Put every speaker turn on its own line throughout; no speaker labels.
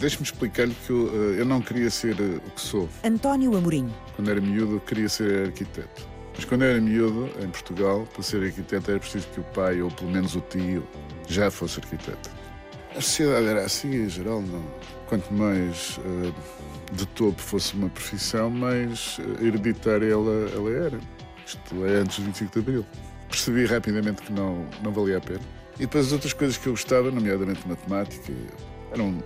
Deixe-me explicar-lhe que eu, eh, eu, não queria ser eh, o que sou.
António Amorim.
Quando era miúdo, queria ser arquiteto. Mas quando eu era miúdo, em Portugal, para ser arquiteto era preciso que o pai, ou pelo menos o tio, já fosse arquiteto. A sociedade era assim, em geral, não. Quanto mais uh, de topo fosse uma profissão, mais hereditária ela, ela era. Isto é antes do 25 de Abril. Percebi rapidamente que não, não valia a pena. E depois as outras coisas que eu gostava, nomeadamente matemática, eram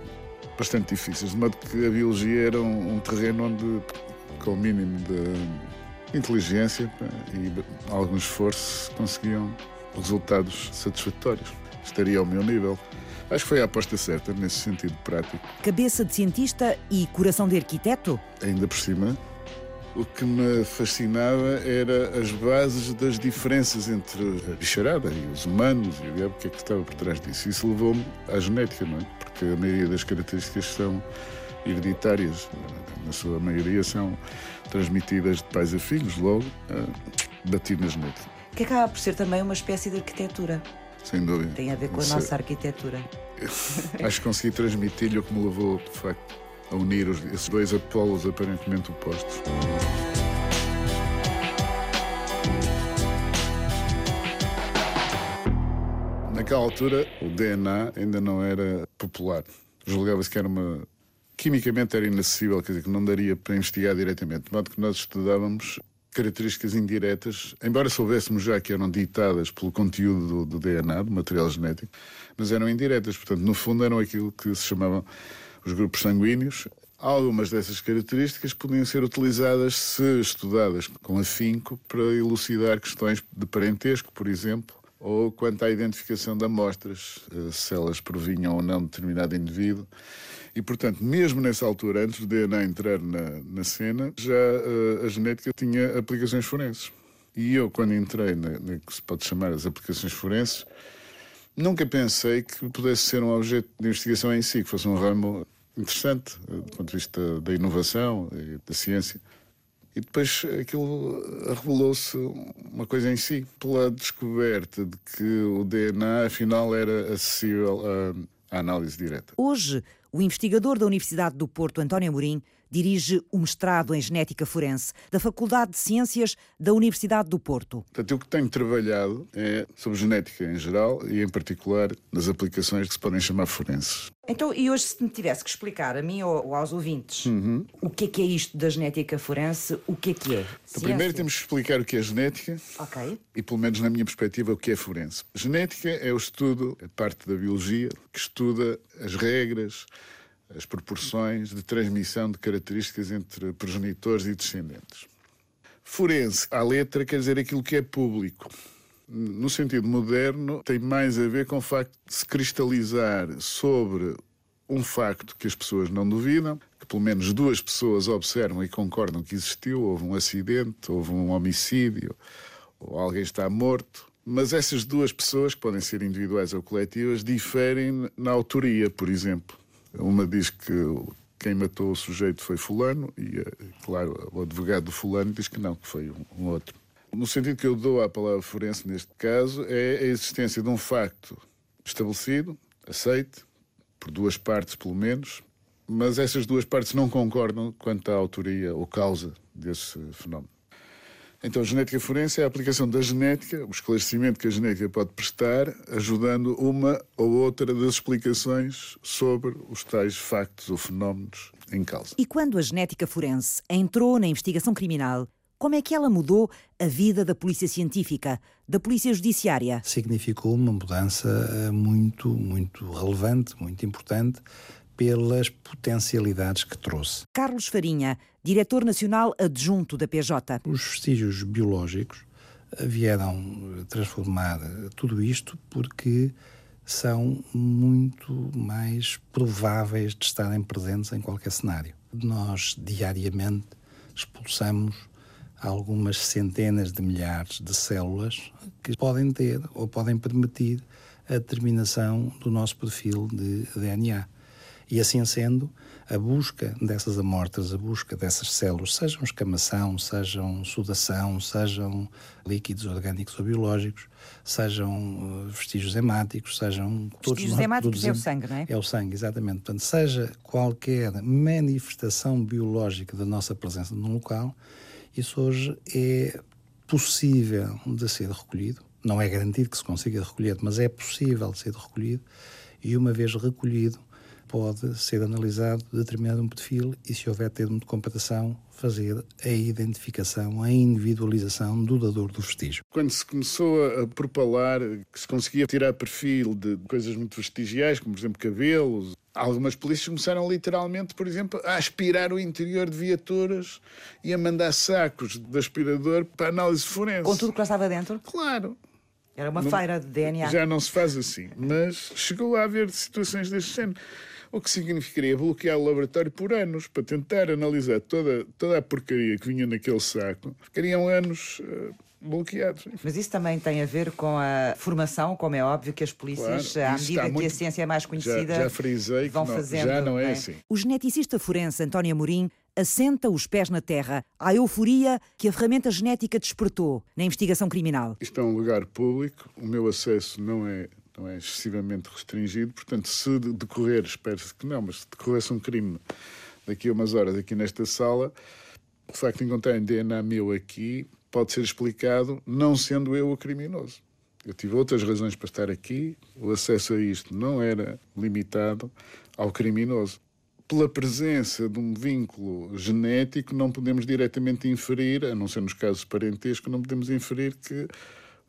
bastante difíceis, de modo que a biologia era um, um terreno onde, com o mínimo de inteligência e algum esforço, conseguiam resultados satisfatórios. Estaria ao meu nível. Acho que foi a aposta certa nesse sentido prático.
Cabeça de cientista e coração de arquiteto?
Ainda por cima, o que me fascinava era as bases das diferenças entre a bicharada e os humanos e o que é que estava por trás disso. Isso levou-me à genética, não é? Porque a maioria das características são hereditárias, na sua maioria são transmitidas de pais a filhos, logo bati na genética.
Que acaba por ser também uma espécie de arquitetura.
Sem dúvida.
Tem a ver com a nossa arquitetura.
Acho que consegui transmitir-lhe o que me levou, de facto, a unir esses dois polos aparentemente opostos. Naquela altura, o DNA ainda não era popular. Julgava-se que era uma. Quimicamente era inacessível, quer dizer, que não daria para investigar diretamente. De modo que nós estudávamos características indiretas, embora soubéssemos já que eram ditadas pelo conteúdo do, do DNA, do material genético, mas eram indiretas. Portanto, no fundo, eram aquilo que se chamavam os grupos sanguíneos. Algumas dessas características podiam ser utilizadas, se estudadas com afinco, para elucidar questões de parentesco, por exemplo, ou quanto à identificação de amostras, eh, se elas provinham ou não de determinado indivíduo. E, portanto, mesmo nessa altura, antes do DNA entrar na, na cena, já uh, a genética tinha aplicações forenses. E eu, quando entrei na, na, que se pode chamar as aplicações forenses, nunca pensei que pudesse ser um objeto de investigação em si, que fosse um ramo interessante eh, do ponto de vista da inovação e da ciência. E depois aquilo revelou-se uma coisa em si, pela descoberta de que o DNA afinal era acessível à, análise direta.
Hoje, o investigador da Universidade do Porto, António Amorim, dirige o mestrado em Genética Forense da Faculdade de Ciências da Universidade do Porto.
Portanto, o que tenho trabalhado é sobre genética em geral e, em particular, nas aplicações que se podem chamar forenses.
Então, e hoje, se me tivesse que explicar a mim ou aos ouvintes
uhum.
o que é que é isto da genética forense, o que é que é?
Então, primeiro temos que explicar o que é genética
Ok.
e, pelo menos na minha perspectiva, o que é forense. Genética é o estudo, é parte da biologia, que estuda as regras, as proporções de transmissão de características entre progenitores e descendentes. Forense, à letra, quer dizer aquilo que é público. No sentido moderno, tem mais a ver com o facto de se cristalizar sobre um facto que as pessoas não duvidam, que pelo menos duas pessoas observam e concordam que existiu, houve um acidente, houve um homicídio, ou alguém está morto, mas essas duas pessoas, que podem ser individuais ou coletivas, diferem na autoria, por exemplo. Uma diz que quem matou o sujeito foi fulano e, eh, claro, o advogado do fulano diz que não, que foi um outro. No sentido que eu dou à palavra forense neste caso é a existência de um facto estabelecido, aceite, por duas partes pelo menos, mas essas duas partes não concordam quanto à autoria ou causa desse fenómeno. Então, a genética forense é a aplicação da genética, o esclarecimento que a genética pode prestar, ajudando uma ou outra das explicações sobre os tais factos ou fenómenos em causa.
E quando a genética forense entrou na investigação criminal, como é que ela mudou a vida da polícia científica, da polícia judiciária?
Significou uma mudança eh, muito, muito relevante, muito importante, pelas potencialidades que trouxe.
Carlos Farinha, diretor nacional adjunto da PJ.
Os vestígios biológicos vieram transformar tudo isto porque são muito mais prováveis de estarem presentes em qualquer cenário. Nós diariamente expulsamos algumas centenas de milhares de células que podem ter ou podem permitir a determinação do nosso perfil de DNA. E assim sendo, a busca dessas amostras, a busca dessas células, sejam escamação, sejam sudação, sejam líquidos orgânicos ou biológicos, sejam uh, vestígios hemáticos, sejam
vestígios hemáticos é o sangue, não é?
É o sangue, exatamente. Portanto, seja qualquer manifestação biológica da nossa presença num local, isso hoje é possível de ser recolhido. Não é garantido que se consiga recolher, mas é possível de ser recolhido. E uma vez recolhido, pode ser analisado determinado um perfil e, se houver termo de comparação, fazer a identificação, a individualização do dador do vestígio.
Quando se começou a propalar que se conseguia tirar perfil de coisas muito vestigiais, como por exemplo cabelos, algumas polícias começaram literalmente, por exemplo, a aspirar o interior de viaturas e a mandar sacos de aspirador para análise forense.
Com tudo que lá estava dentro?
Claro.
Era uma não, feira de DNA.
Já não se faz assim, mas chegou a haver situações deste género o que significaria bloquear o laboratório por anos para tentar analisar toda, toda a porcaria que vinha naquele saco. Ficariam anos uh, bloqueados.
Mas isso também tem a ver com a formação, como é óbvio que as polícias, claro, à medida que muito... a ciência é mais conhecida,
já, já frisei vão que não, fazendo. Já não é, é assim.
O geneticista forense António Amorim assenta os pés na terra à euforia que a ferramenta genética despertou na investigação criminal.
Isto é um lugar público, o meu acesso não é não é excessivamente restringido. Portanto, se decorrer, espero-se que não, mas se decorresse um crime daqui a umas horas aqui nesta sala, o facto de encontrarem DNA meu aqui pode ser explicado não sendo eu o criminoso. Eu tive outras razões para estar aqui, o acesso a isto não era limitado ao criminoso. Pela presença de um vínculo genético, não podemos diretamente inferir, a não ser nos casos parentescos, não podemos inferir que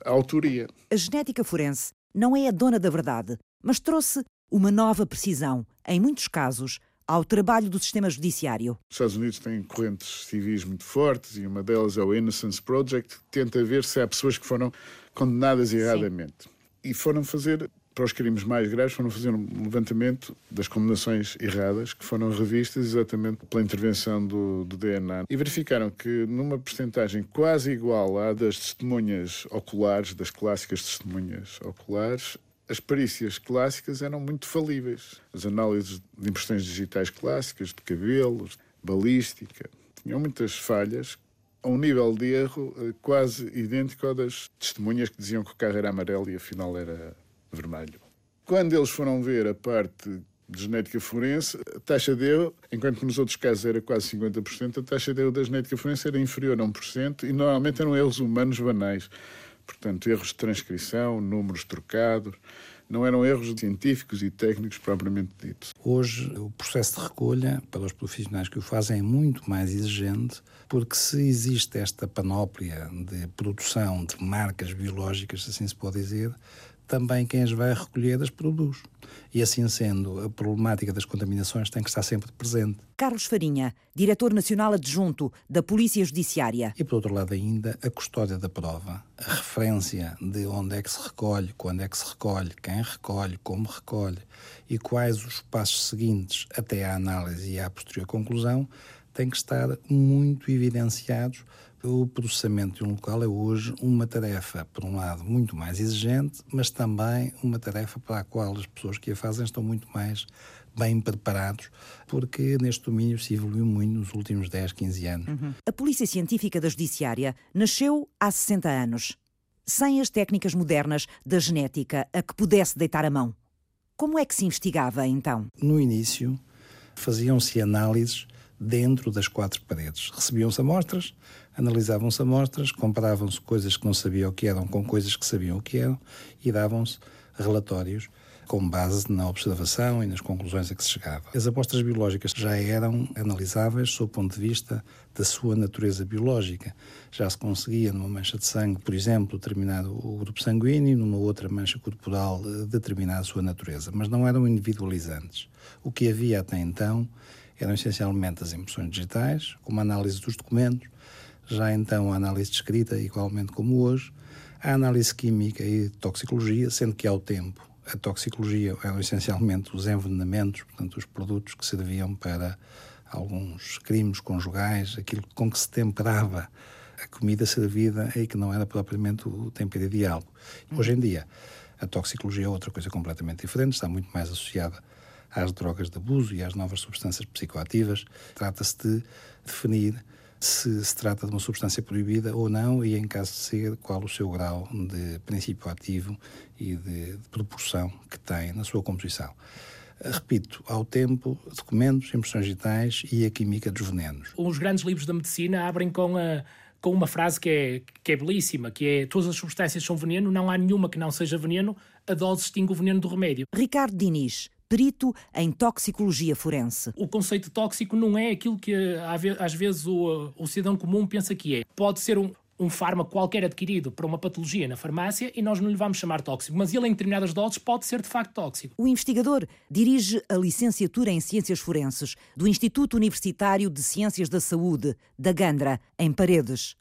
a autoria.
A genética forense não é a dona da verdade, mas trouxe uma nova precisão, em muitos casos, ao trabalho do sistema judiciário.
Os Estados Unidos têm correntes civis muito fortes e uma delas é o Innocence Project, que tenta ver se há pessoas que foram condenadas erradamente. Sim. E foram fazer, para os crimes mais graves, foram fazer um levantamento das condenações erradas que foram revistas exatamente pela intervenção do, do DNA. E verificaram que, numa percentagem quase igual à das testemunhas oculares, das clássicas testemunhas oculares, as perícias clássicas eram muito falíveis. As análises de impressões digitais clássicas, de cabelos, balística, tinham muitas falhas, a um nível de erro eh, quase idêntico ao das testemunhas que diziam que o carro era amarelo e afinal era vermelho. Quando eles foram ver a parte de genética forense, a taxa de erro, enquanto que nos outros casos era quase 50%, a taxa de erro da genética forense era inferior a 1% e normalmente eram erros humanos banais. Portanto, erros de transcrição, números trocados, não eram erros científicos e técnicos propriamente ditos.
Hoje, o processo de recolha, para os profissionais que o fazem, é muito mais exigente, porque se existe esta panóplia de produção de marcas biológicas, se assim se pode dizer, também quem as vai recolher as produz. E assim sendo, a problemática das contaminações tem que estar sempre presente.
Carlos Farinha, diretor nacional adjunto da Polícia Judiciária.
E por outro lado ainda, a custódia da prova, a referência de onde é que se recolhe, quando é que se recolhe, quem recolhe, como recolhe e quais os passos seguintes até à análise e à posterior conclusão, têm que estar muito evidenciados o processamento de um local é hoje uma tarefa, por um lado, muito mais exigente, mas também uma tarefa para a qual as pessoas que a fazem estão muito mais bem preparados, porque neste domínio se evoluiu muito nos últimos 10, 15 anos.
Uhum. A Polícia Científica da Judiciária nasceu há 60 anos, sem as técnicas modernas da genética a que pudesse deitar a mão. Como é que se investigava então?
No início, faziam-se análises dentro das quatro paredes. Recebiam-se amostras, analisavam-se amostras, comparavam-se coisas que não sabiam o que eram com coisas que sabiam o que eram e davam-se relatórios com base na observação e nas conclusões a que se chegava. As amostras biológicas já eram analisáveis sob o ponto de vista da sua natureza biológica. Já se conseguia numa mancha de sangue, por exemplo, determinado o grupo sanguíneo, numa outra mancha corporal, eh, determinar a sua natureza, mas não eram individualizantes. O que havia até então eram essencialmente as impressões digitais, como a análise dos documentos, já então a análise de escrita, igualmente como hoje, a análise química e toxicologia, sendo que ao tempo a toxicologia eram essencialmente os envenenamentos, portanto, os produtos que serviam para alguns crimes conjugais, aquilo com que se temperava a comida servida e que não era propriamente o tempero ideal. Hoje em dia, a toxicologia é outra coisa completamente diferente, está muito mais associada às drogas de abuso e às novas substâncias psicoativas. Trata-se de definir se se trata de uma substância proibida ou não e, em caso de ser, qual o seu grau de princípio ativo e de, de proporção que tem na sua composição. Repito, ao tempo, documentos, impressões digitais e a química dos venenos.
Os grandes livros da medicina abrem com a com uma frase que é, que é belíssima, que é todas as substâncias são veneno, não há nenhuma que não seja veneno, a dose extingue o veneno do remédio.
Ricardo Diniz, perito em toxicologia forense.
O conceito tóxico não é aquilo que às vezes o, o cidadão comum pensa que é. Pode ser um, um fármaco qualquer adquirido para uma patologia na farmácia e nós não lhe vamos chamar tóxico, mas ele em determinadas doses pode ser de facto tóxico.
O investigador dirige a licenciatura em Ciências Forenses do Instituto Universitário de Ciências da Saúde, da Gandra, em Paredes.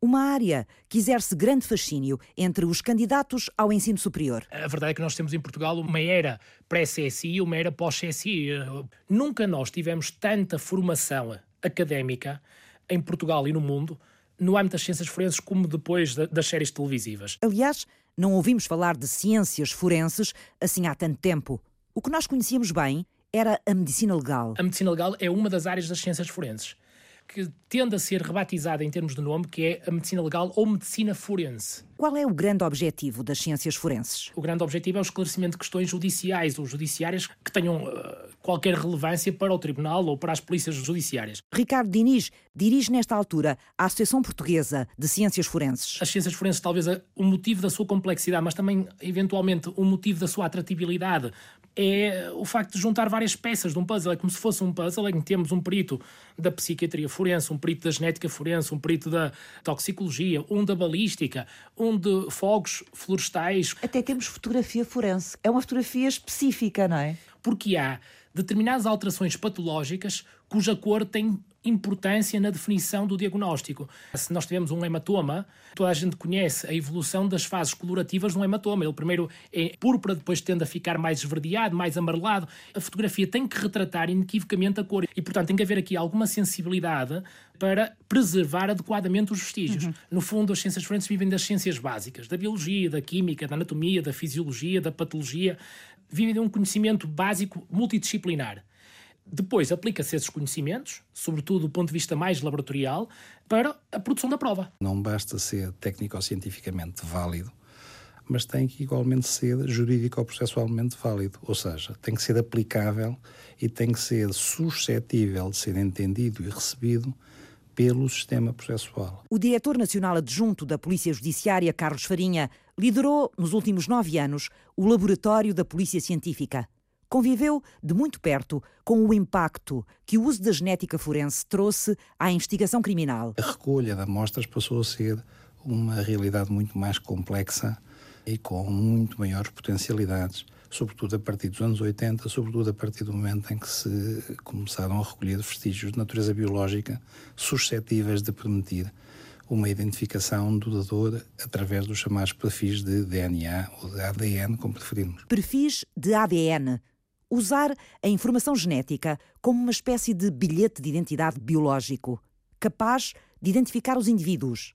Uma área que exerce grande fascínio entre os candidatos ao ensino superior.
A verdade é que nós temos em Portugal uma era pré-CSI e uma era pós-CSI. Nunca nós tivemos tanta formação académica em Portugal e no mundo no âmbito das ciências forenses como depois das séries televisivas.
Aliás, não ouvimos falar de ciências forenses assim há tanto tempo. O que nós conhecíamos bem era a medicina legal.
A medicina legal é uma das áreas das ciências forenses que tende a ser rebatizada em termos de nome, que é a medicina legal ou medicina forense.
Qual é o grande objetivo das ciências forenses?
O grande objetivo é o esclarecimento de questões judiciais ou judiciárias que tenham uh, qualquer relevância para o tribunal ou para as polícias judiciárias.
Ricardo Diniz dirige nesta altura a Associação Portuguesa de Ciências Forenses.
As ciências forenses talvez o motivo da sua complexidade, mas também eventualmente o motivo da sua atratividade é o facto de juntar várias peças de um puzzle. É como se fosse um puzzle em que temos um perito da psiquiatria forense, um perito da genética forense, um perito da toxicologia, um da balística, um de fogos florestais.
Até temos fotografia forense. É uma fotografia específica, não é?
Porque há determinadas alterações patológicas cuja cor tem importância na definição do diagnóstico. Se nós tivermos um hematoma, toda a gente conhece a evolução das fases colorativas de um hematoma. Ele primeiro é púrpura, depois tende a ficar mais esverdeado, mais amarelado. A fotografia tem que retratar inequivocamente a cor e, portanto, tem que haver aqui alguma sensibilidade para preservar adequadamente os vestígios. Uhum. No fundo, as ciências forenses vivem das ciências básicas, da biologia, da química, da anatomia, da fisiologia, da patologia. Vivem de um conhecimento básico multidisciplinar. Depois aplica-se esses conhecimentos, sobretudo do ponto de vista mais laboratorial, para a produção da prova.
Não basta ser técnico-cientificamente válido, mas tem que igualmente ser jurídico-processualmente válido, ou seja, tem que ser aplicável e tem que ser suscetível de ser entendido e recebido pelo sistema processual.
O diretor nacional adjunto da Polícia Judiciária, Carlos Farinha, liderou nos últimos nove anos o Laboratório da Polícia Científica conviveu de muito perto com o impacto que o uso da genética forense trouxe à investigação criminal.
A recolha de amostras passou a ser uma realidade muito mais complexa e com muito maiores potencialidades, sobretudo a partir dos anos 80, sobretudo a partir do momento em que se começaram a recolher vestígios de natureza biológica suscetíveis de permitir uma identificação do dador através dos chamados perfis de DNA ou de ADN, como preferirmos.
Perfis de ADN usar a informação genética como uma espécie de bilhete de identidade biológico, capaz de identificar os indivíduos.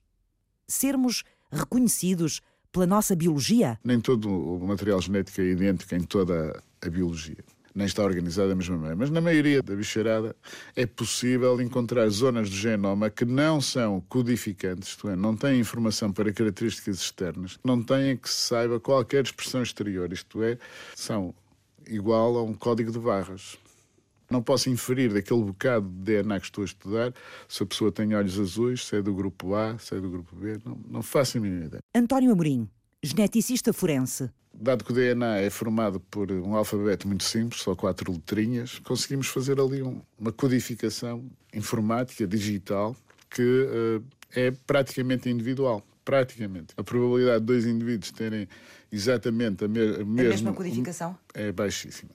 Sermos reconhecidos pela nossa biologia?
Nem todo o material genético é idêntico em toda a biologia. Nem está organizado da mesma maneira. Mas na maioria da bicharada é possível encontrar zonas do genoma que não são codificantes, isto é, não têm informação para características externas, não têm que se saiba qualquer expressão exterior, isto é, são igual a um código de barras. Não posso inferir daquele bocado de DNA que estou a estudar se a pessoa tem olhos azuis, se é do grupo A, se é do grupo B. Não, não faço a mínima ideia.
António Amorim, geneticista forense.
Dado que o DNA é formado por um alfabeto muito simples, só quatro letrinhas, conseguimos fazer ali um, uma codificação informática, digital, que uh, é praticamente individual. Praticamente. A probabilidade de dois indivíduos terem exatamente a, me a, mesma, a
mesma codificação
é baixíssima.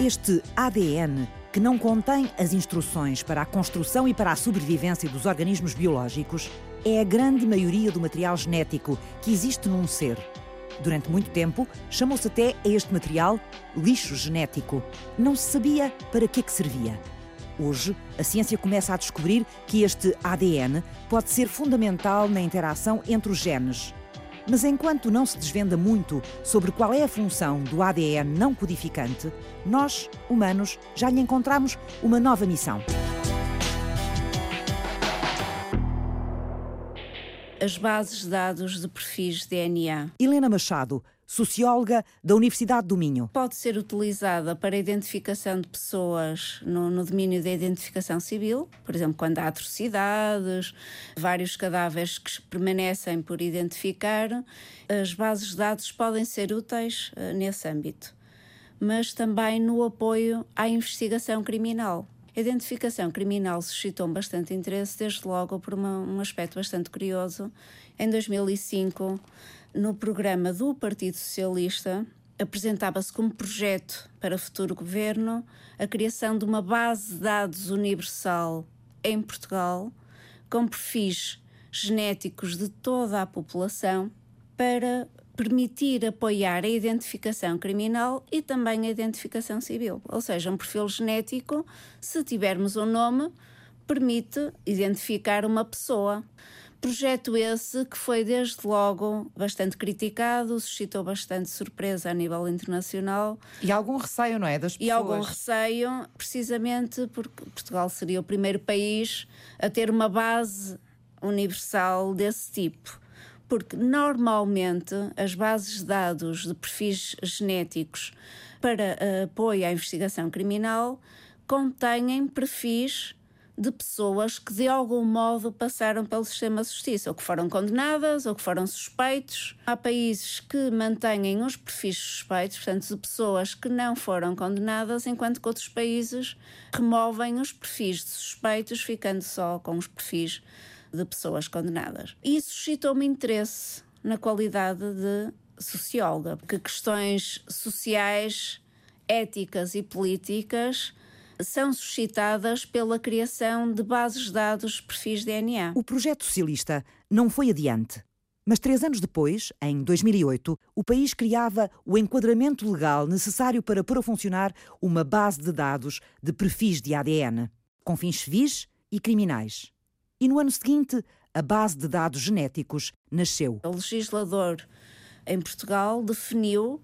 Este ADN, que não contém as instruções para a construção e para a sobrevivência dos organismos biológicos, é a grande maioria do material genético que existe num ser. Durante muito tempo, chamou-se até a este material lixo genético. Não se sabia para que, é que servia. Hoje, a ciência começa a descobrir que este ADN pode ser fundamental na interação entre os genes. Mas enquanto não se desvenda muito sobre qual é a função do ADN não codificante, nós, humanos, já lhe encontramos uma nova missão.
As bases de dados de perfis de DNA.
Helena Machado, socióloga da Universidade do Minho.
Pode ser utilizada para a identificação de pessoas no, no, domínio da identificação civil, por exemplo, quando há atrocidades, vários cadáveres que permanecem por identificar. As bases de dados podem ser úteis uh, nesse âmbito, mas também no apoio à investigação criminal. A identificação criminal suscitou bastante interesse, desde logo por uma, um aspecto bastante curioso. Em 2005, no programa do Partido Socialista, apresentava-se como projeto para futuro governo a criação de uma base de dados universal em Portugal, com perfis genéticos de toda a população, para permitir apoiar a identificação criminal e também a identificação civil. Ou seja, um perfil genético, se tivermos um nome, permite identificar uma pessoa. Projeto esse que foi desde logo bastante criticado, suscitou bastante surpresa a nível internacional.
E algum receio, não é? Das pessoas.
E algum receio, precisamente porque Portugal seria o primeiro país a ter uma base universal desse tipo. Porque normalmente as bases de dados de perfis genéticos para apoio à investigação criminal contêm perfis de pessoas que de algum modo passaram pelo sistema de justiça, ou que foram condenadas, ou que foram suspeitos. Há países que mantêm os perfis suspeitos, portanto, de pessoas que não foram condenadas, enquanto que outros países removem os perfis de suspeitos, ficando só com os perfis de pessoas condenadas. Isso suscitou-me interesse na qualidade de socióloga, porque questões sociais, éticas e políticas são suscitadas pela criação de bases de dados de perfis DNA.
O projeto socialista não foi adiante. Mas três anos depois, em 2008, o país criava o enquadramento legal necessário para pôr a funcionar uma base de dados de perfis de ADN, com fins civis e criminais. E no ano seguinte, a base de dados genéticos nasceu.
O legislador em Portugal definiu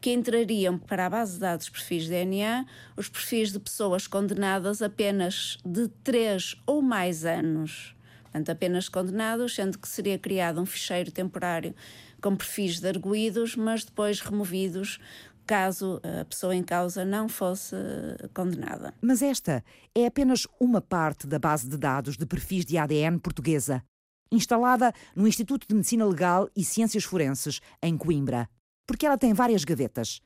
que entrariam para a base de dados de perfis de DNA os perfis de pessoas condenadas apenas de três ou mais anos. Portanto, apenas condenados, sendo que seria criado um ficheiro temporário com perfis de arguídos, mas depois removidos caso a pessoa em causa não fosse condenada.
Mas esta é apenas uma parte da base de dados de perfis de ADN portuguesa, instalada no Instituto de Medicina Legal e Ciências Forenses, em Coimbra porque ela tem várias gavetas.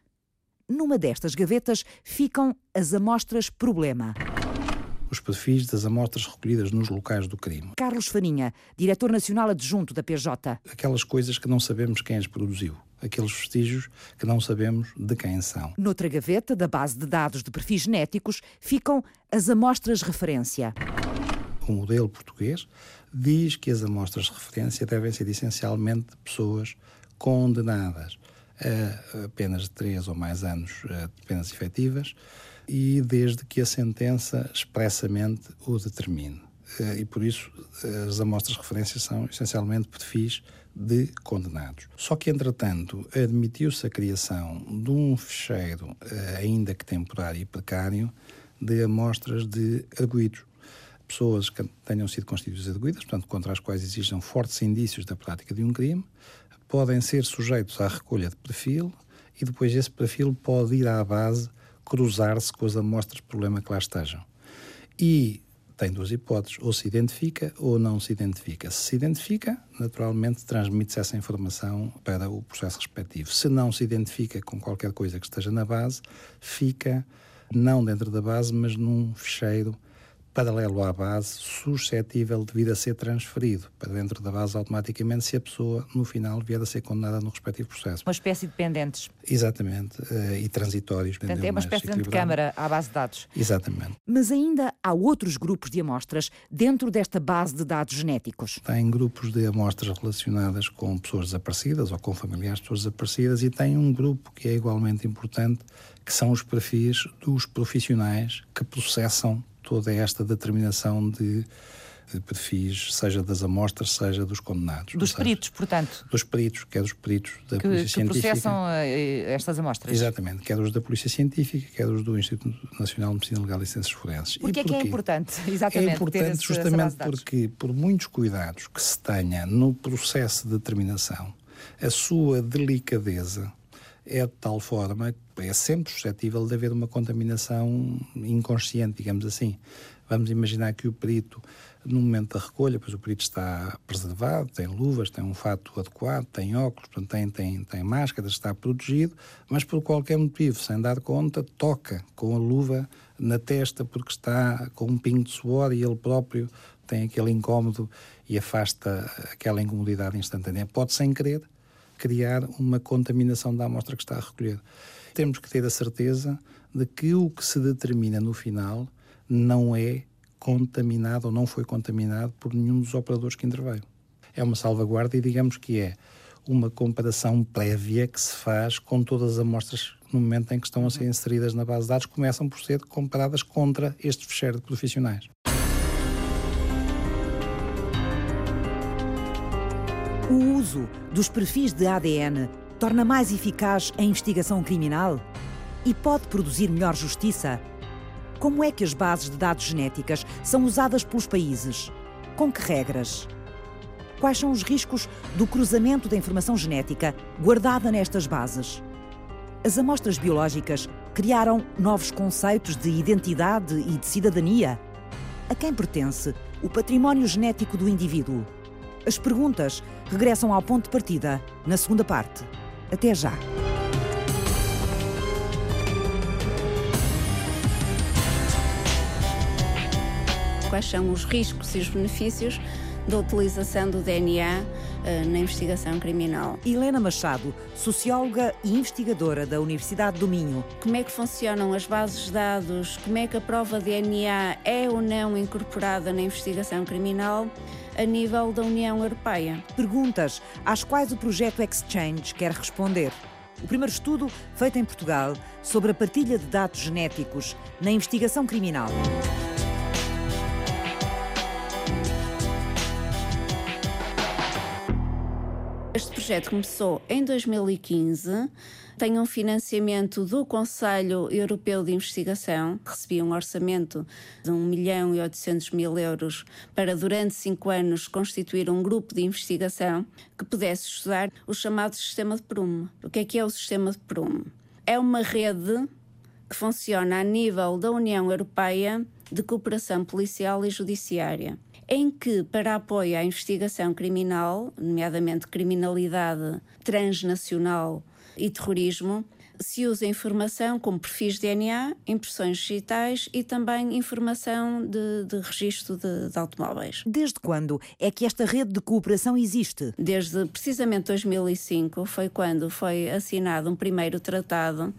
Numa destas gavetas ficam as amostras problema.
Os perfis das amostras recolhidas nos locais do crime.
Carlos Farinha, diretor nacional adjunto da PJ.
Aquelas coisas que não sabemos quem as produziu. Aqueles vestígios que não sabemos de quem são.
Noutra gaveta da base de dados de perfis genéticos ficam as amostras referência.
O modelo português diz que as amostras de referência devem ser essencialmente de pessoas condenadas a penas de três ou mais anos de penas efetivas e desde que a sentença expressamente o determine. E por isso as amostras de referência são essencialmente perfis de condenados. Só que, entretanto, admitiu-se a criação de um fecheiro, ainda que temporário e precário, de amostras de arguídos. Pessoas que tenham sido constituídas arguídas, portanto, contra as quais existam fortes indícios da prática de um crime, podem ser sujeitos à recolha de perfil e depois esse perfil pode ir à base cruzar-se com as amostras de problema que lá estejam. E tem duas hipóteses, ou se identifica ou não se identifica. Se se identifica, naturalmente transmite-se essa informação para o processo respectivo. Se não se identifica com qualquer coisa que esteja na base, fica não dentro da base, mas num fecheiro paralelo à base, suscetível de vir a ser transferido para dentro da base automaticamente se a pessoa, no final, vier a ser condenada no respectivo processo.
Uma espécie de pendentes.
Exatamente, uh, e transitórios.
Portanto, é uma espécie de câmara à base de dados.
Exatamente.
Mas ainda há outros grupos de amostras dentro desta base de dados genéticos.
Tem grupos de amostras relacionadas com pessoas desaparecidas ou com familiares de pessoas desaparecidas e tem um grupo que é igualmente importante, que são os perfis dos profissionais que processam toda esta determinação de perfis, seja das amostras, seja dos condenados.
Dos peritos, portanto.
Dos peritos, que é dos peritos da
que,
Polícia
que
Científica.
processam eh, estas amostras.
Exatamente, quer dos da Polícia Científica, quer dos do Instituto Nacional de Medicina Legal e Ciências Forenses.
Porquê é que é importante, exatamente,
É importante
esse,
justamente porque, por muitos cuidados que se tenha no processo de determinação, a sua delicadeza é de tal forma que é sempre suscetível de haver uma contaminação inconsciente, digamos assim. Vamos imaginar que o perito, no momento da recolha, pois o perito está preservado, tem luvas, tem um fato adequado, tem óculos, portanto, tem, tem, tem máscaras, está protegido, mas por qualquer motivo, sem dar conta, toca com a luva na testa porque está com um pingo de suor e ele próprio tem aquele incómodo e afasta aquela incomodidade instantânea. Pode, sem querer, criar uma contaminação da amostra que está a recolher. Temos que ter a certeza de que o que se determina no final não é contaminado ou não foi contaminado por nenhum dos operadores que interveio. É uma salvaguarda e digamos que é uma comparação prévia que se faz com todas as amostras no momento em que estão a ser inseridas na base de dados, começam por ser comparadas contra este fecheiro de profissionais.
O uso dos perfis de ADN torna mais eficaz a investigação criminal e pode produzir melhor justiça? Como é que as bases de dados genéticas são usadas pelos países? Com que regras? Quais são os riscos do cruzamento da informação genética guardada nestas bases? As amostras biológicas criaram novos conceitos de identidade e de cidadania? A quem pertence o património genético do indivíduo? As perguntas regressam ao ponto de partida na segunda parte. Até já!
Quais são os riscos e os benefícios da utilização do DNA uh, na investigação criminal.
Helena Machado, socióloga e investigadora da Universidade do Minho.
Como é que funcionam as bases de dados? Como é que a prova de DNA é ou não incorporada na investigação criminal? a nível da União Europeia.
Perguntas às quais o projeto Exchange quer responder. O primeiro estudo feito em Portugal sobre a partilha de dados genéticos na investigação criminal.
Projeto começou em 2015, tem um financiamento do Conselho Europeu de Investigação, recebia um orçamento de 1 milhão e 800 mil euros para, durante cinco anos, constituir um grupo de investigação que pudesse estudar o chamado sistema de Prum. O que é que é o sistema de Prum? É uma rede que funciona a nível da União Europeia de cooperação policial e judiciária em que, para apoio à investigação criminal, nomeadamente criminalidade transnacional e terrorismo, se usa informação como perfis DNA, impressões digitais e também informação de, de registro de, de, automóveis.
Desde quando é que esta rede de cooperação existe?
Desde precisamente 2005 foi quando foi assinado um primeiro tratado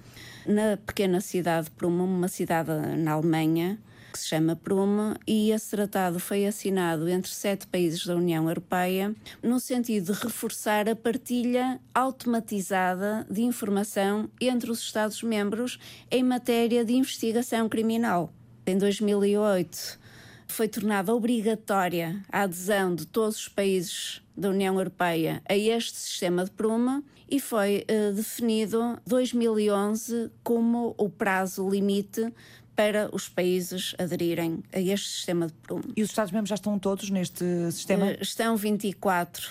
na pequena cidade de Prum, uma cidade na Alemanha, que se chama Prumo, e esse tratado foi assinado entre sete países da União Europeia no sentido de reforçar a partilha automatizada de informação entre os Estados-membros em matéria de investigação criminal. Em 2008, foi tornada obrigatória a adesão de todos os países da União Europeia a este sistema de Pruma e foi uh, definido 2011 como o prazo limite para os países aderirem a este sistema de prumo.
E os Estados-membros já estão todos neste sistema? Uh,
estão 24.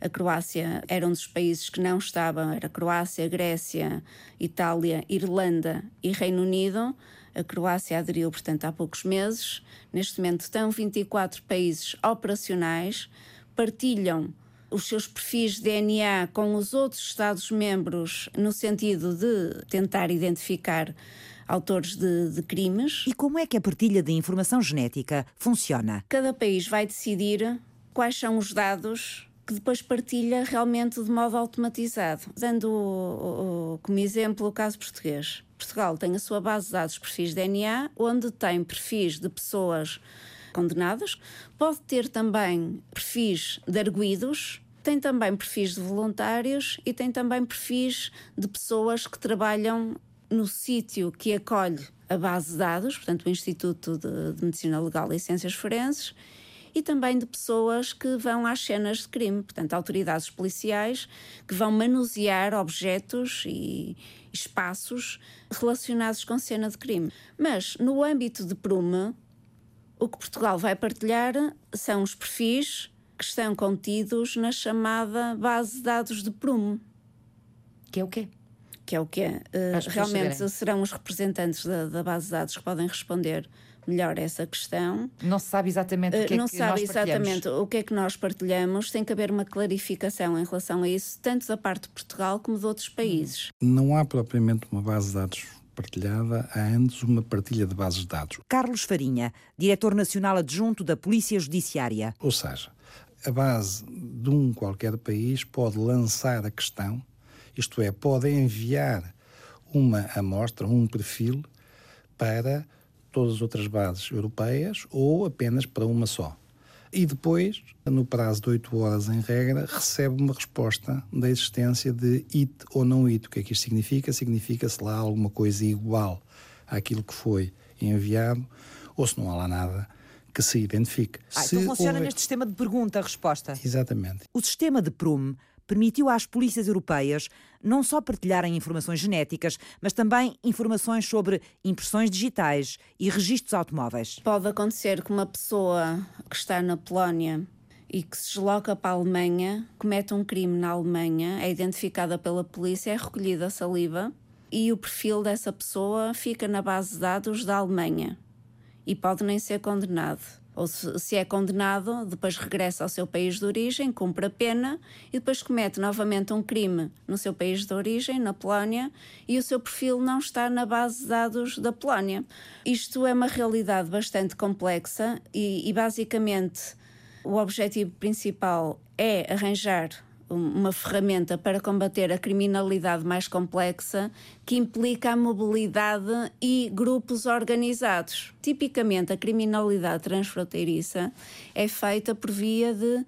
A Croácia era um dos países que não estavam, era Croácia, Grécia, Itália, Irlanda e Reino Unido. A Croácia aderiu, portanto, há poucos meses. Neste momento estão 24 países operacionais, partilham os seus perfis de DNA com os outros Estados-membros no sentido de tentar identificar autores de, de, crimes.
E como é que a partilha de informação genética funciona?
Cada país vai decidir quais são os dados que depois partilha realmente de modo automatizado. Dando como exemplo o caso português. Portugal tem a sua base de dados de perfis de DNA, onde tem perfis de pessoas condenadas, pode ter também perfis de arguídos, tem também perfis de voluntários e tem também perfis de pessoas que trabalham no sítio que acolhe a base de dados, portanto, o Instituto de, de Medicina Legal e Ciências Forenses, e também de pessoas que vão às cenas de crime, portanto, autoridades policiais que vão manusear objetos e espaços relacionados com cena de crime. Mas no âmbito de Prume, o que Portugal vai partilhar são os perfis que estão contidos na chamada base de dados de Prume.
Que é o quê?
Que é o quê? Uh, realmente saberem. serão os representantes da, da base de dados que podem responder melhor essa questão.
Não se sabe exatamente o que é
Não
que
sabe exatamente o que é que nós partilhamos, tem que haver uma clarificação em relação a isso, tanto da parte de Portugal como de outros países.
Não há propriamente uma base de dados partilhada, há antes uma partilha de bases de dados.
Carlos Farinha, diretor nacional adjunto da Polícia Judiciária.
Ou seja, a base de um qualquer país pode lançar a questão, isto é, pode enviar uma amostra, um perfil para todas as outras bases europeias ou apenas para uma só. E depois, no prazo de 8 horas em regra, recebe uma resposta da existência de IT ou não IT. O que é que isto significa? Significa se lá há alguma coisa igual àquilo que foi enviado ou se não há lá nada que se identifique.
Ah, então funciona houver... neste sistema de pergunta-resposta.
Exatamente.
O sistema de Prume permitiu às polícias europeias não só partilharem informações genéticas, mas também informações sobre impressões digitais e registros automóveis.
Pode acontecer que uma pessoa que está na Polónia e que se desloca para a Alemanha, comete um crime na Alemanha, é identificada pela polícia, é recolhida a saliva e o perfil dessa pessoa fica na base de dados da Alemanha e pode nem ser condenado ou se, se, é condenado, depois regressa ao seu país de origem, cumpre a pena e depois comete novamente um crime no seu país de origem, na Polónia, e o seu perfil não está na base de dados da Polónia. Isto é uma realidade bastante complexa e, e basicamente o objetivo principal é arranjar uma ferramenta para combater a criminalidade mais complexa que implica a mobilidade e grupos organizados. Tipicamente, a criminalidade transfronteiriça é feita por via de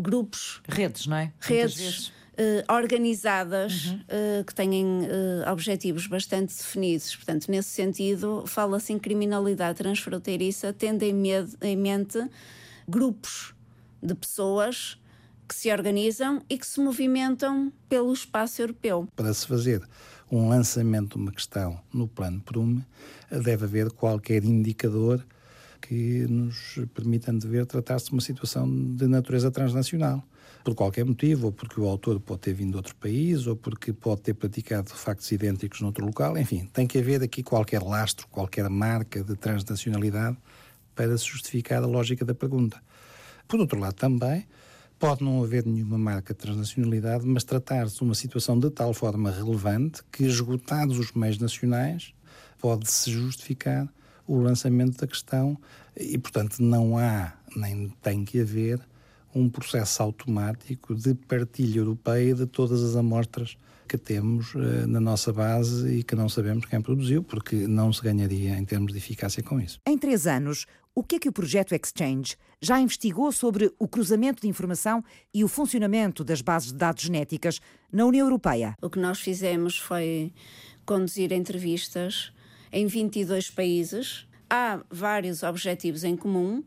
grupos.
Redes, não é?
Redes. Uh, organizadas uhum. uh, que têm uh, objetivos bastante definidos. Portanto, nesse sentido, fala-se em criminalidade transfronteiriça, tendo em, em mente grupos de pessoas que se organizam e que se movimentam pelo espaço europeu.
Para se fazer um lançamento de uma questão no plano Prume, deve haver qualquer indicador que nos permita ver tratar-se de uma situação de natureza transnacional. Por qualquer motivo, ou porque o autor pode ter vindo de outro país, ou porque pode ter praticado factos idênticos noutro local, enfim, tem que haver aqui qualquer lastro, qualquer marca de transnacionalidade para se justificar a lógica da pergunta. Por outro lado, também, Pode não haver nenhuma marca de transnacionalidade, mas tratar-se de uma situação de tal forma relevante que, esgotados os meios nacionais, pode-se justificar o lançamento da questão e, portanto, não há nem tem que haver um processo automático de partilha europeia de todas as amostras que temos uh, na nossa base e que não sabemos quem produziu, porque não se ganharia em termos de eficácia com isso.
Em três anos, o que é que o projeto Exchange já investigou sobre o cruzamento de informação e o funcionamento das bases de dados genéticas na União Europeia?
O que nós fizemos foi conduzir entrevistas em 22 países. Há vários objetivos em comum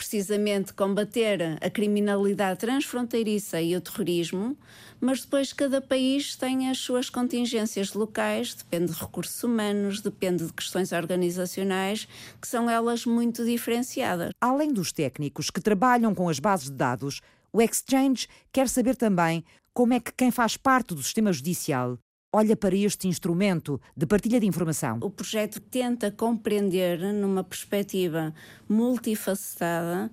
precisamente combater a criminalidade transfronteiriça e o terrorismo, mas depois cada país tem as suas contingências locais, depende de recursos humanos, depende de questões organizacionais, que são elas muito diferenciadas.
Além dos técnicos que trabalham com as bases de dados, o Exchange quer saber também como é que quem faz parte do sistema judicial olha para este instrumento de partilha de informação?
O projeto tenta compreender, numa perspectiva multifacetada,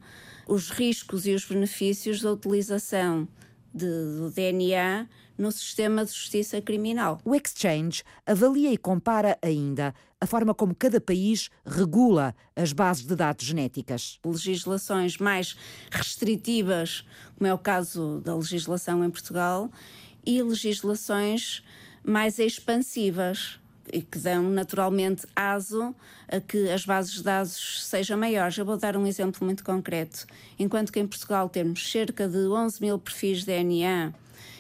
os riscos e os benefícios da utilização de, do DNA no sistema de justiça criminal.
O Exchange avalia e compara ainda a forma como cada país regula as bases de dados genéticas.
Legislações mais restritivas, como é o caso da legislação em Portugal, e legislações mais expansivas e que dão naturalmente aso a que as bases de dados sejam maiores. Eu vou dar um exemplo muito concreto. Enquanto que em Portugal temos cerca de 11 mil perfis de DNA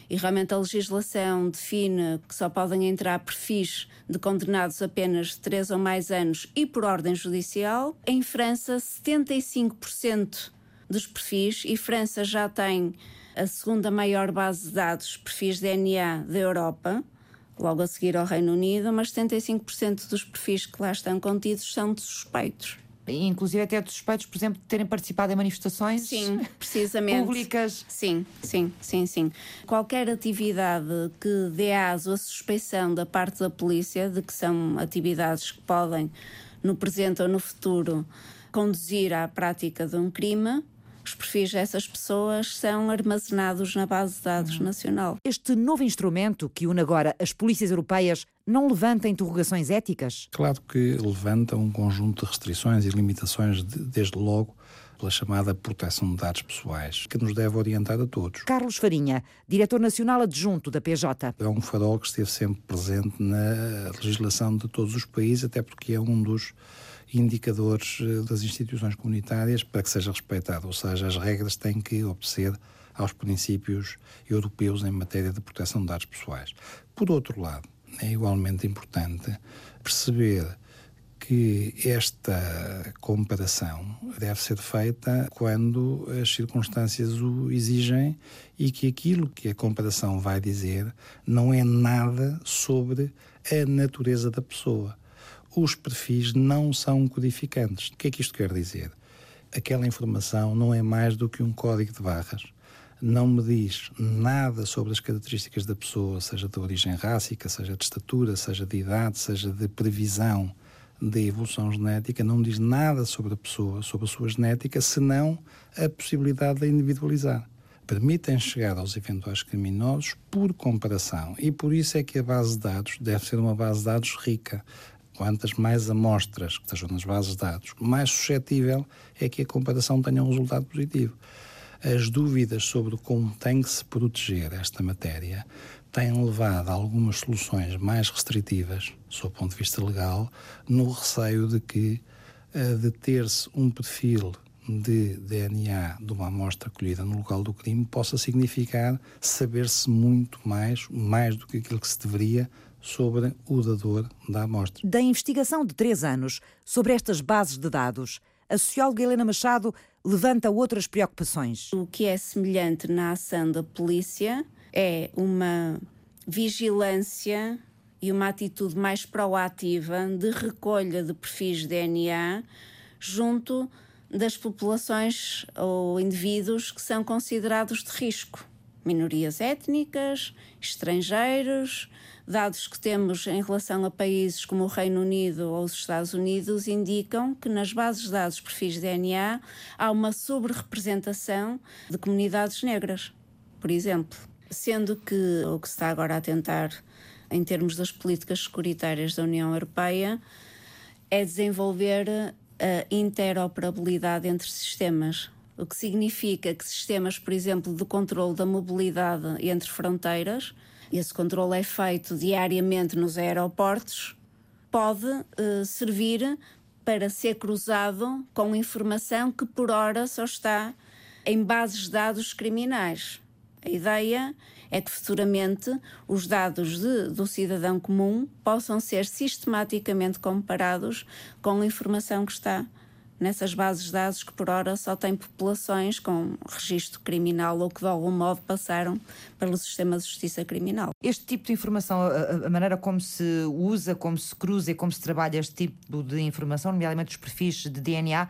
e realmente a legislação define que só podem entrar perfis de condenados apenas de 3 ou mais anos e por ordem judicial, em França 75% dos perfis e França já tem a segunda maior base de dados de perfis DNA da Europa, logo a seguir ao Reino Unido, mas 75% dos perfis que lá estão contidos são de suspeitos
inclusive até de suspeitos, por exemplo, de terem participado em manifestações
sim, precisamente.
públicas.
Sim, sim, sim, sim. Qualquer atividade que dê aso a suspeição da parte da polícia de que são atividades que podem, no presente ou no futuro, conduzir à prática de um crime, os perfis dessas pessoas são armazenados na base de dados nacional.
Este novo instrumento que une agora as polícias europeias não levanta interrogações éticas?
Claro que levanta um conjunto de restrições e limitações, de, desde logo pela chamada proteção de dados pessoais, que nos deve orientar a todos.
Carlos Farinha, diretor nacional adjunto da PJ.
É um farol que esteve sempre presente na legislação de todos os países, até porque é um dos indicadores eh, das instituições comunitárias para que seja respeitado, ou seja, as regras têm que obedecer aos princípios europeus em matéria de proteção de dados pessoais. Por outro lado, é igualmente importante perceber que esta comparação deve ser feita quando as circunstâncias o exigem e que aquilo que a comparação vai dizer não é nada sobre a natureza da pessoa os perfis não são codificantes. O que é que isto quer dizer? Aquela informação não é mais do que um código de barras. Não me diz nada sobre as características da pessoa, seja de origem rássica, seja de estatura, seja de idade, seja de previsão da evolução genética, não me diz nada sobre a pessoa, sobre a sua genética, senão a possibilidade de individualizar permitem chegar aos eventuais criminosos por comparação. E por isso é que a base de dados deve ser uma base de dados rica. Quantas mais amostras que estejam nas bases de dados, mais suscetível é que a comparação tenha um resultado positivo. As dúvidas sobre como tem que se proteger esta matéria têm levado a algumas soluções mais restritivas, sob o ponto de vista legal, no receio de que, eh, de ter-se um perfil de DNA de uma amostra colhida no local do crime possa significar saber-se muito mais, mais do que aquilo que se deveria sobre o dador da amostra.
Da investigação de três anos sobre estas bases de dados, a socióloga Helena Machado levanta outras preocupações.
O que é semelhante na ação da polícia é uma vigilância e uma atitude mais proativa de recolha de perfis de DNA junto das populações ou indivíduos que são considerados de risco. Minorias étnicas, estrangeiros, Dados que temos em relação a países como o Reino Unido ou os Estados Unidos indicam que nas bases de dados perfis de DNA há uma sobre-representação de comunidades negras, por exemplo. Sendo que o que se está agora a tentar, em termos das políticas securitárias da União Europeia, é desenvolver a interoperabilidade entre sistemas, o que significa que sistemas, por exemplo, de controle da mobilidade entre fronteiras esse controle é feito diariamente nos aeroportos, pode uh, servir para ser cruzado com informação que por hora só está em bases de dados criminais. A ideia é que futuramente os dados de, do cidadão comum possam ser sistematicamente comparados com a informação que está nessas bases de dados que por hora só têm populações com registro criminal ou que de algum modo passaram pelo sistema de justiça criminal.
Este tipo de informação, a, maneira como se usa, como se cruza e como se trabalha este tipo de informação, nomeadamente os perfis de DNA,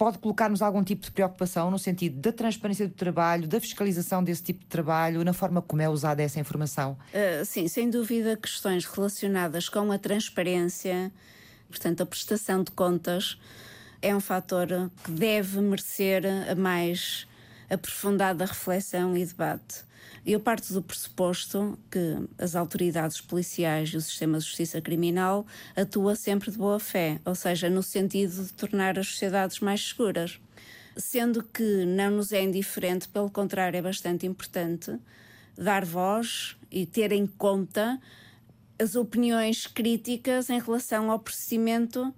pode colocar-nos algum tipo de preocupação no sentido da transparência do trabalho, da fiscalização desse tipo de trabalho, na forma como é usada essa informação?
Uh, sim, sem dúvida, questões relacionadas com a transparência, portanto, a prestação de contas é um fator que deve merecer a mais aprofundada reflexão e debate. Eu parto do pressuposto que as autoridades policiais e o sistema de justiça criminal atua sempre de boa fé, ou seja, no sentido de tornar as sociedades mais seguras. Sendo que não nos é indiferente, pelo contrário, é bastante importante dar voz e ter em conta as opiniões críticas em relação ao procedimento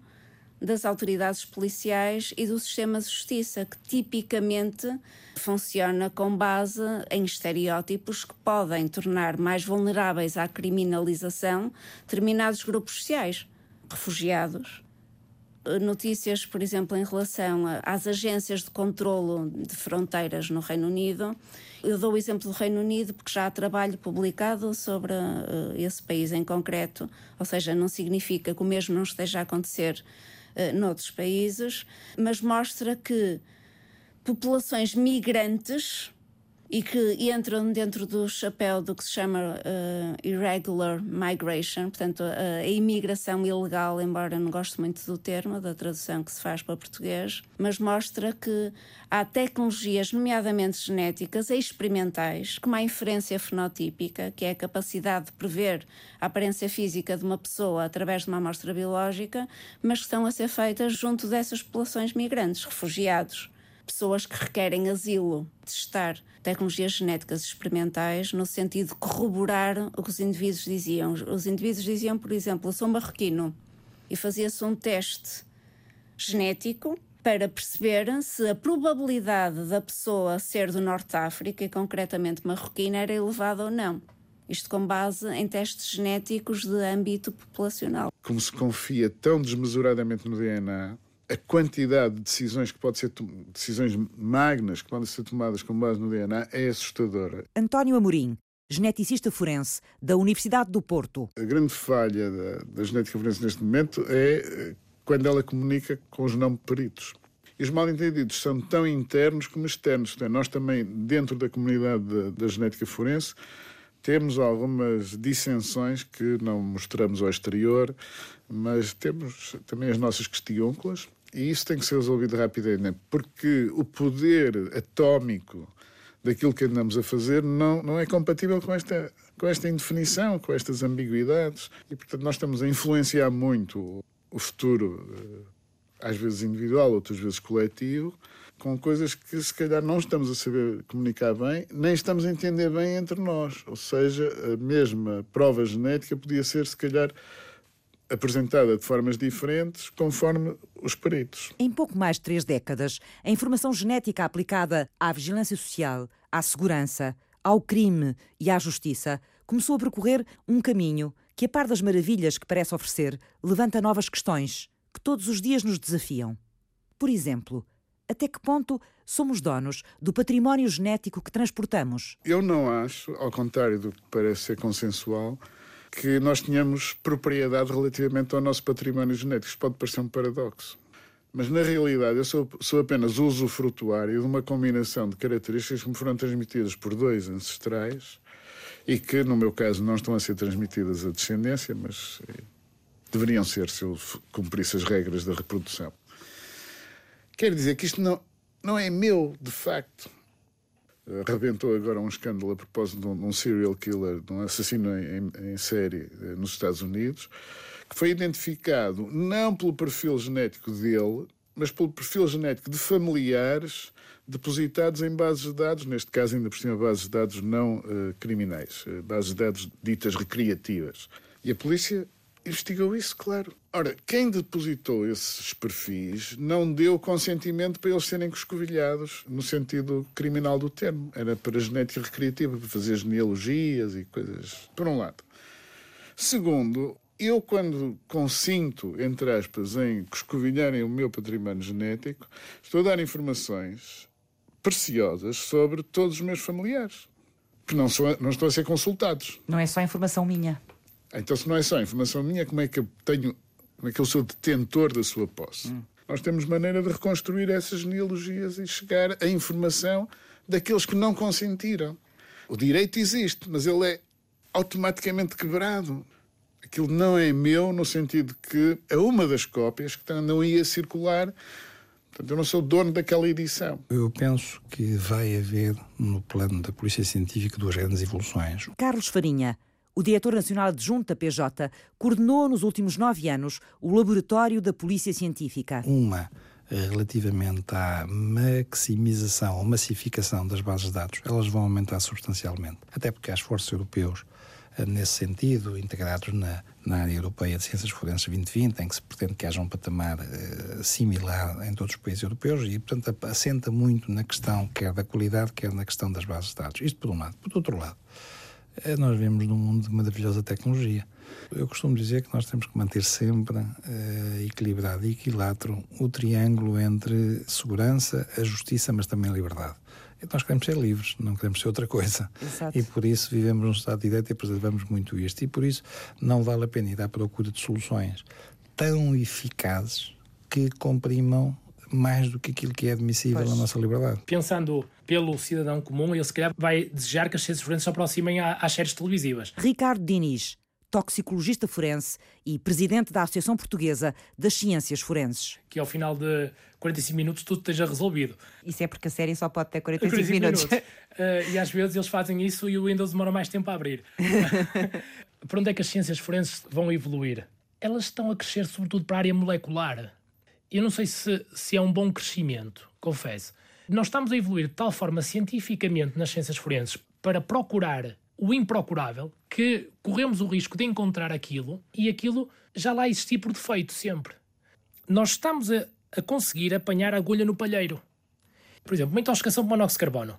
das autoridades policiais e do sistema de justiça, que tipicamente funciona com base em estereótipos que podem tornar mais vulneráveis à criminalização determinados grupos sociais, refugiados, notícias, por exemplo, em relação às agências de controlo de fronteiras no Reino Unido. Eu dou o exemplo do Reino Unido porque já há trabalho publicado sobre uh, esse país em concreto, ou seja, não significa que o mesmo não esteja a acontecer uh, noutros países, mas mostra que populações migrantes e que entram dentro do chapéu do que se chama uh, irregular migration, portanto, a, a, imigração ilegal, embora não goste muito do termo, da tradução que se faz para português, mas mostra que há tecnologias, nomeadamente genéticas e experimentais, como a inferência fenotípica, que é a capacidade de prever a aparência física de uma pessoa através de uma amostra biológica, mas que estão a ser feitas junto dessas populações migrantes, refugiados pessoas que requerem asilo, testar tecnologias genéticas experimentais no sentido de corroborar o que os indivíduos diziam. Os indivíduos diziam, por exemplo, eu sou marroquino e fazia-se um teste genético para perceber se a probabilidade da pessoa ser do Norte de África, e concretamente marroquina, era elevada ou não. Isto com base em testes genéticos de âmbito populacional.
Como se confia tão desmesuradamente no DNA, a quantidade de decisões que pode ser decisões magnas que podem ser tomadas com base no DNA é assustadora.
António Amorim, geneticista forense da Universidade do Porto.
A grande falha da, da genética forense neste momento é eh, quando ela comunica com os não peritos. E os mal-entendidos são tão internos como externos. Nós também, dentro da comunidade da, da genética forense, temos algumas dissensões que não mostramos ao exterior, mas temos também as nossas questiúnculas, e isso tem que ser resolvido rapidamente, porque o poder atómico daquilo que andamos a fazer não, não é compatível com esta, com esta indefinição, com estas ambiguidades. E, portanto, nós estamos a influenciar muito o futuro, eh, às vezes individual, outras vezes coletivo, com coisas que se calhar não estamos a saber comunicar bem, nem estamos a entender bem entre nós. Ou seja, a mesma prova genética podia ser, se calhar, apresentada de formas diferentes conforme os peritos.
Em pouco mais de três décadas, a informação genética aplicada à vigilância social, à segurança, ao crime e à justiça começou a percorrer um caminho que, a par das maravilhas que parece oferecer, levanta novas questões que todos os dias nos desafiam. Por exemplo, até que ponto somos donos do património genético que transportamos?
Eu não acho, ao contrário do que parece ser consensual, que nós tenhamos propriedade relativamente ao nosso património genético. Isto pode parecer um paradoxo. Mas, na realidade, eu sou, sou apenas usufrutuário de uma combinação de características que me foram transmitidas por dois ancestrais e que, no meu caso, não estão a ser transmitidas à descendência, mas eh, deveriam ser se eu cumprisse as regras da reprodução. Quer dizer que isto não, não é meu, de facto arrebentou agora um escândalo a propósito de um, de um serial killer, de um assassino em, em, série eh, nos Estados Unidos, que foi identificado não pelo perfil genético dele, mas pelo perfil genético de familiares depositados em bases de dados, neste caso ainda por cima bases de dados não uh, criminais, bases de dados ditas recreativas. E a polícia investigou isso, claro. Ora, quem depositou esses perfis não deu consentimento para eles serem escovilhados no sentido criminal do termo. Era para genética recreativa, para fazer genealogias e coisas. Por um lado. Segundo, eu, quando consinto, entre aspas, em escovilharem o meu património genético, estou a dar informações preciosas sobre todos os meus familiares. Que não, sou, não estão a ser consultados.
Não é só informação minha.
Então, se não é só informação minha, como é que eu tenho, como é que eu sou detentor da sua posse? Hum. Nós temos maneira de reconstruir essas genealogias e chegar à informação daqueles que não consentiram. O direito existe, mas ele é automaticamente quebrado. Aquilo não é meu no sentido que é uma das cópias que não ia circular. Portanto, eu não sou dono daquela edição.
Eu penso que vai haver, no plano da Polícia Científica, duas grandes evoluções.
Carlos Farinha, o diretor nacional adjunto da PJ coordenou nos últimos nove anos o laboratório da Polícia Científica.
Uma eh, relativamente à maximização ou massificação das bases de dados, elas vão aumentar substancialmente. Até porque há esforços europeus eh, nesse sentido, integrados na, na área europeia de ciências forenses 2020, em que se pretende que haja um patamar uh, similar em todos os países europeus e, portanto, assenta muito na questão quer da qualidade, quer na questão das bases de dados. Isto por um lado. Por outro lado, eh, nós vemos num mundo de maravilhosa tecnologia. Eu costumo dizer que nós temos que manter sempre uh, equilibrado e equilátero o triângulo entre segurança, a justiça, mas também a liberdade. E nós queremos ser livres, não queremos ser outra coisa.
Exato.
E por isso vivemos num Estado de Direito e preservamos muito isto. E por isso não vale a pena ir à procura de soluções tão eficazes que comprimam mais do que aquilo que é admissível pois. na nossa liberdade.
Pensando pelo cidadão comum, ele se calhar vai desejar que as ciências forenses se aproximem às séries televisivas.
Ricardo Diniz, toxicologista forense e presidente da Associação Portuguesa das Ciências Forenses.
Que ao final de 45 minutos tudo esteja resolvido.
Isso é porque a série só pode ter 45, 45 minutos. minutos.
Uh, e às vezes eles fazem isso e o Windows demora mais tempo a abrir. para onde é que as ciências forenses vão evoluir? Elas estão a crescer sobretudo para a área molecular. Eu não sei se, se é um bom crescimento, confesso. Nós estamos a evoluir de tal forma cientificamente nas ciências forenses para procurar o improcurável, que corremos o risco de encontrar aquilo e aquilo já lá existia por defeito sempre. Nós estamos a, a conseguir apanhar a agulha no palheiro. Por exemplo, uma intoxicação por monóxido de carbono.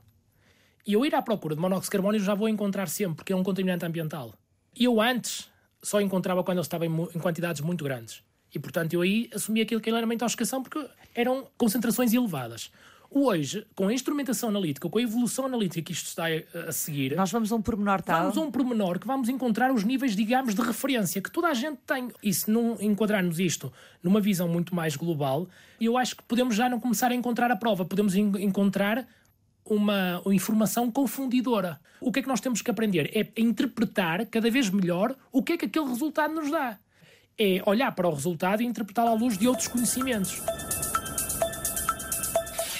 E eu ir à procura de monóxido de carbono eu já vou encontrar sempre, porque é um contaminante ambiental. Eu antes só encontrava quando ele estava em, em quantidades muito grandes. E portanto eu aí assumi aquilo que era uma intoxicação porque eram concentrações elevadas. Hoje, com a instrumentação analítica, com a evolução analítica que isto está a, seguir,
nós vamos a um pormenor tal.
Vamos a um pormenor que vamos encontrar os níveis, digamos, de referência que toda a gente tem. E se não enquadrarmos isto numa visão muito mais global, eu acho que podemos já não começar a encontrar a prova, podemos encontrar uma, uma, informação confundidora. O que é que nós temos que aprender? É interpretar cada vez melhor o que é que aquele resultado nos dá. É olhar para o resultado e interpretá-lo à luz de outros conhecimentos.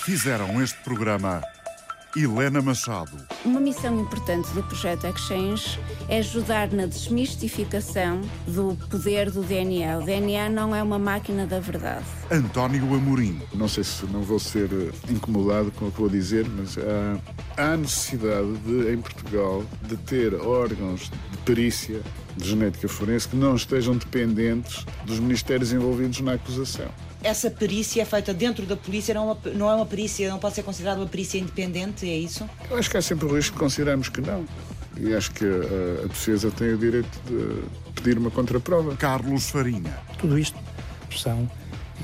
Fizeram este programa Helena Machado.
Uma missão importante do projeto Exchange é ajudar na desmistificação do poder do DNA. O DNA não é uma máquina da verdade.
António Amorim.
Não sei se não vou ser eh, incomodado com o que vou dizer, mas há, há necessidade de, em Portugal de ter órgãos de perícia de genética forense que não estejam dependentes dos ministérios envolvidos na acusação
essa perícia é feita dentro da polícia, não, é uma, não é uma perícia, não pode ser considerada uma perícia independente, é isso?
Eu acho que há sempre risco de considerarmos que não. E acho que a, a defesa tem o direito de pedir uma contraprova.
Carlos Farinha.
Tudo isto são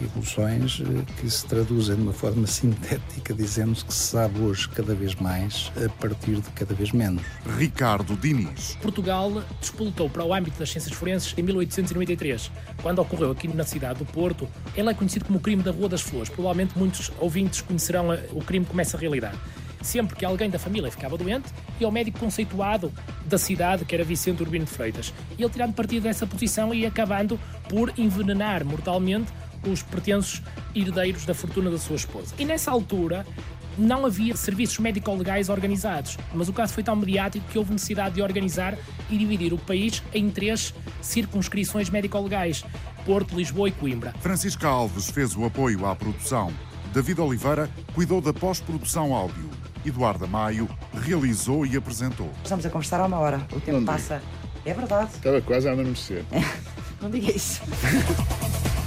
evoluções eh, que se traduzem de uma forma sintética, dizendo que se sabe hoje cada vez mais a partir de cada vez menos.
Ricardo Diniz.
Portugal despolutou para o âmbito das ciências forenses em 1893, quando ocorreu aqui na cidade do Porto. Ele é conhecido como o crime da Rua das Flores. Provavelmente muitos ouvintes conhecerão eh, o crime como essa realidade sempre que alguém da família ficava doente, e ao médico conceituado da cidade, que era Vicente Urbino de Freitas. E ele tirando partido dessa posição e acabando por envenenar mortalmente os pretensos herdeiros da fortuna da sua esposa. E nessa altura não havia serviços médico-legais organizados, mas o caso foi tão mediático que houve necessidade de organizar e dividir o país em três circunscrições médico-legais: Porto, Lisboa e Coimbra.
Francisco Alves fez o apoio à produção. David Oliveira cuidou da pós-produção áudio. Eduardo Maio realizou e apresentou.
Estamos a conversar há uma hora. O tempo passa. É verdade.
Estava quase a adormecer.
Não diga isso.